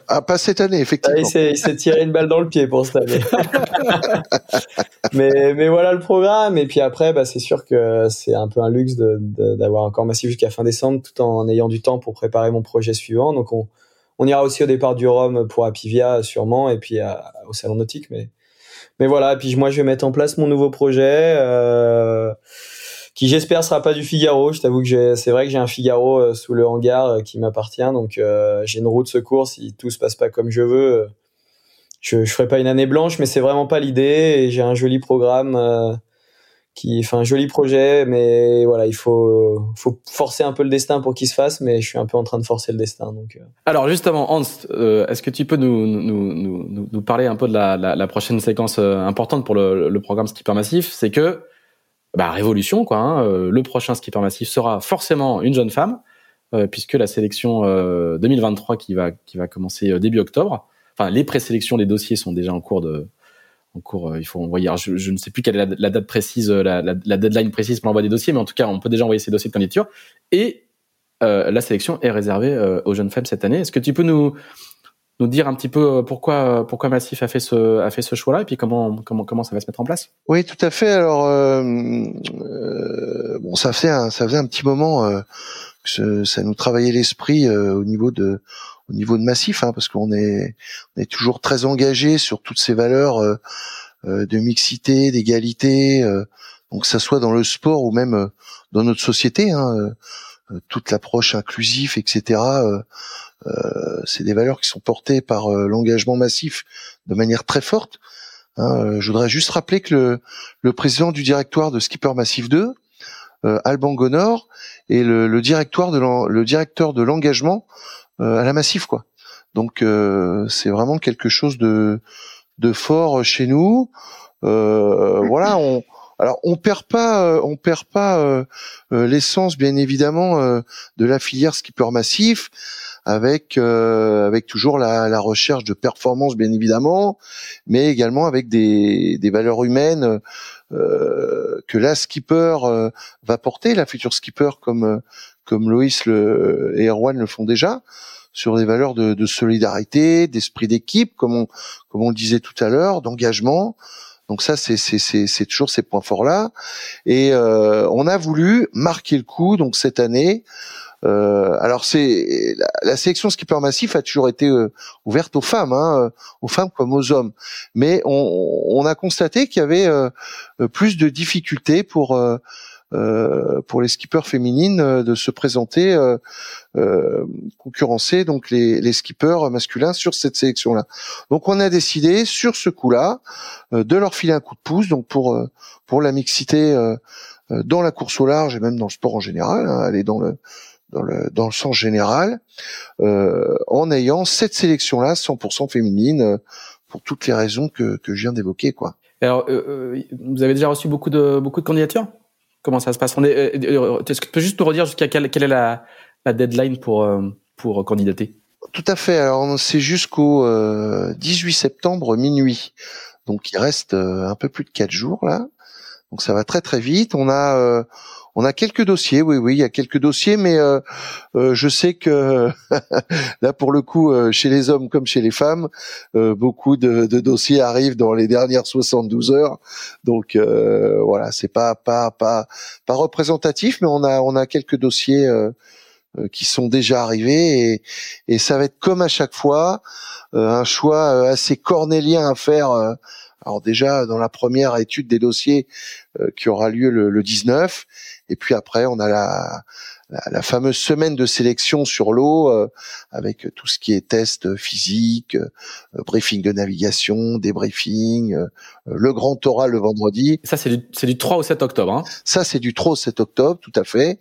Ah, pas cette année, Ah, effectivement. il s'est il s'est tiré une balle dans le pied pour cette année. (laughs) mais, mais voilà le programme. Et puis après, bah, c'est sûr que c'est un peu un luxe de- de- d'avoir encore massif jusqu'à fin décembre, tout en ayant du temps pour préparer mon projet suivant. Donc on, on ira aussi au départ du Rhum pour Apivia sûrement, et puis à- au salon nautique. Mais, mais voilà. Et puis moi, je vais mettre en place mon nouveau projet. Euh, qui j'espère sera pas du Figaro. Je t'avoue que c'est vrai que j'ai un Figaro sous le hangar qui m'appartient, donc j'ai une roue de secours si tout se passe pas comme je veux. je, je ferai pas une année blanche, mais c'est vraiment pas l'idée. J'ai un joli programme qui fait un joli projet, mais voilà, il faut, forcer un peu le destin pour qu'il se fasse, mais je suis un peu en train de forcer le destin. Donc. Euh. Alors justement, Hans, euh, est-ce que tu peux nous, parler un peu de la, prochaine séquence euh, importante pour le, le programme Skipper Massif? C'est que, bah, révolution, quoi. Hein, le prochain Skipper Massif sera forcément une jeune femme, puisque la sélection 2023 qui va, qui va commencer début octobre, enfin les présélections des dossiers sont déjà en cours de, en cours. Euh, il faut envoyer. Je, je, ne sais plus quelle est la, date précise, euh, la, la, deadline précise pour l'envoi des dossiers, mais en tout cas, on peut déjà envoyer ces dossiers de candidature. Et euh, la sélection est réservée euh, aux jeunes femmes cette année. Est-ce que tu peux nous nous dire un petit peu pourquoi pourquoi Massif a fait ce a fait ce choix-là et puis comment comment comment ça va se mettre en place Oui, tout à fait. Alors euh, bon, ça fait un, ça faisait un petit moment que ça nous travaillait l'esprit au niveau de au niveau de Massif, hein, parce qu'on est, on est toujours très engagé sur toutes ces valeurs euh, euh, de mixité, d'égalité, euh, donc que ça soit dans le sport ou même dans notre société, hein, toute l'approche inclusive, etc. c'est des valeurs qui sont portées par l'engagement massif de manière très forte. Hein. je voudrais juste rappeler que le, président du directoire de Skipper Massif 2, Alban Gonor, est le, directoire de le directeur de l'engagement euh, à la massif quoi. Donc euh, c'est vraiment quelque chose de de fort chez nous. Euh, voilà, on alors on perd pas, on perd pas l'essence bien évidemment de la filière skipper massif, avec avec toujours la, la, recherche de performance bien évidemment, mais également avec des, des valeurs humaines que la skipper va porter, la future skipper comme comme Loïs le, et Erwan le font déjà, sur des valeurs de, de solidarité, d'esprit d'équipe, comme on, comme on le disait tout à l'heure, d'engagement. Donc ça, c'est, c'est, toujours ces points forts-là. Et euh, on a voulu marquer le coup, donc cette année. Euh, alors c'est la, sélection skipper massif a toujours été euh, ouverte aux femmes, hein, aux femmes comme aux hommes. Mais on, on a constaté qu'il y avait euh, plus de difficultés pour euh, pour les skippers féminines euh, de se présenter euh, euh, concurrencer donc les, les, skippers masculins sur cette sélection là. Donc on a décidé sur ce coup-là de leur filer un coup de pouce donc pour pour la mixité dans la course au large et même dans le sport en général, hein, aller dans le dans le, dans le sens général, euh, en ayant cette sélection-là 100% féminine, pour toutes les raisons que, que je viens d'évoquer. quoi. Alors, euh, vous avez déjà reçu beaucoup de, beaucoup de candidatures? Comment ça se passe? On est, euh, euh, Est-ce que tu peux juste nous redire jusqu'à quelle, quelle est la, la deadline pour, euh, pour candidater? Tout à fait. Alors, c'est jusqu'au 18 septembre minuit. Donc, il reste un peu plus de quatre jours là. Donc, ça va très très vite. On a on a quelques dossiers, oui, oui, il y a quelques dossiers, mais euh, euh, je sais que (laughs) là, pour le coup, euh, chez les hommes comme chez les femmes, beaucoup de, dossiers arrivent dans les dernières 72 heures. Donc voilà, c'est pas pas pas pas représentatif, mais on a on a quelques dossiers qui sont déjà arrivés et, et, ça va être comme à chaque fois un choix assez cornélien à faire. Alors déjà dans la première étude des dossiers qui aura lieu le, le 19 et puis après, on a la, la, fameuse semaine de sélection sur l'eau euh, avec tout ce qui est test physique, euh, briefing de navigation, débriefing, euh, le grand oral le vendredi. Ça, c'est du, c'est du 3 au 7 octobre. Hein Ça, c'est du 3 au 7 octobre, tout à fait.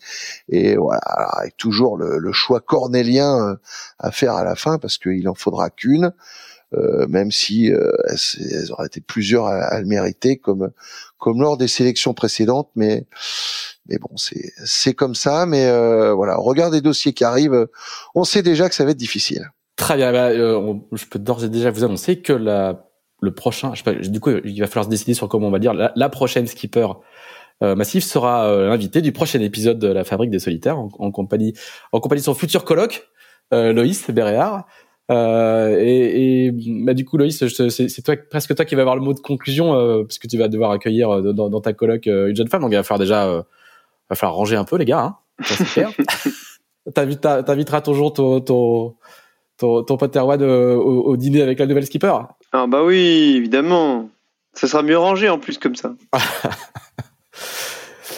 Et voilà, avec toujours le, le choix cornélien à faire à la fin parce qu'il en faudra qu'une. Euh, même si euh, elles, auraient été plusieurs à, à, le mériter, comme comme lors des sélections précédentes, mais mais bon, c'est c'est comme ça. Mais euh, voilà, regarde les dossiers qui arrivent, on sait déjà que ça va être difficile. Très bien. Bah, euh, je peux d'ores et déjà vous annoncer que la, le prochain, je sais pas, du coup, il va falloir se décider sur comment on va dire la, la prochaine skipper euh, Massif sera euh, l'invité du prochain épisode de la Fabrique des Solitaires en, en compagnie en compagnie de son futur colloque Loïs Béréard. Euh, et, et bah, du coup, Loïs, c'est toi, presque toi qui va avoir le mot de conclusion, euh, parce que tu vas devoir accueillir dans, dans ta coloc une jeune femme. Donc, il va falloir déjà va falloir ranger un peu, les gars. Hein (laughs) T'inviteras toujours ton, ton, ton, ton pote euh, au, au, dîner avec la nouvelle skipper Ah bah oui, évidemment. Ça sera mieux rangé en plus comme ça. (laughs)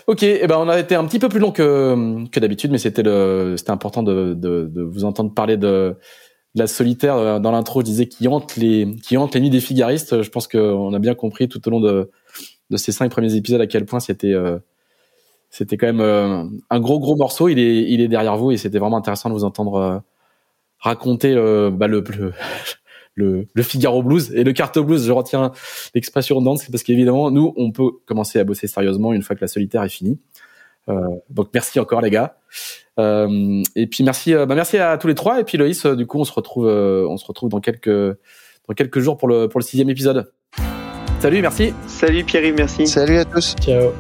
Ok, eh ben on a été un petit peu plus long que, que d'habitude, mais c'était le c'était important de, de, de, vous entendre parler de, la solitaire euh, dans l'intro. Je disais qui hante les qui hante les nuits des figaristes. Je pense qu'on a bien compris tout au long de, ces cinq premiers épisodes à quel point c'était euh, c'était quand même euh, un gros gros morceau. Il est il est derrière vous et c'était vraiment intéressant de vous entendre raconter bah, le, (laughs) le le, Figaro Blues et le Carte Blues. Je retiens l'expression danse parce qu'évidemment, nous, on peut commencer à bosser sérieusement une fois que la solitaire est finie. Euh, donc merci encore les gars. Euh, et puis merci, euh, bah merci à tous les trois. Et puis Loïs, euh, du coup, on se retrouve, euh, on se retrouve dans quelques dans quelques jours pour le pour le sixième épisode. Salut, merci. Salut Pierre, merci. Salut à tous. Ciao.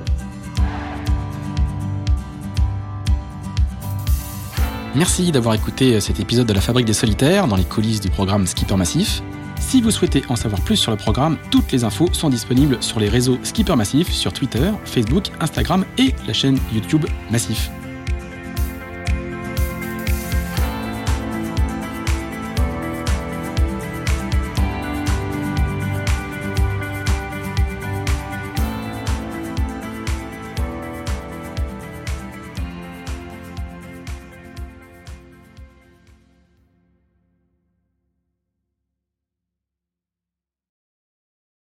Merci d'avoir écouté cet épisode de la Fabrique des Solitaires dans les coulisses du programme Skipper Massif. Si vous souhaitez en savoir plus sur le programme, toutes les infos sont disponibles sur les réseaux Skipper Massif, sur Twitter, Facebook, Instagram et la chaîne YouTube Massif.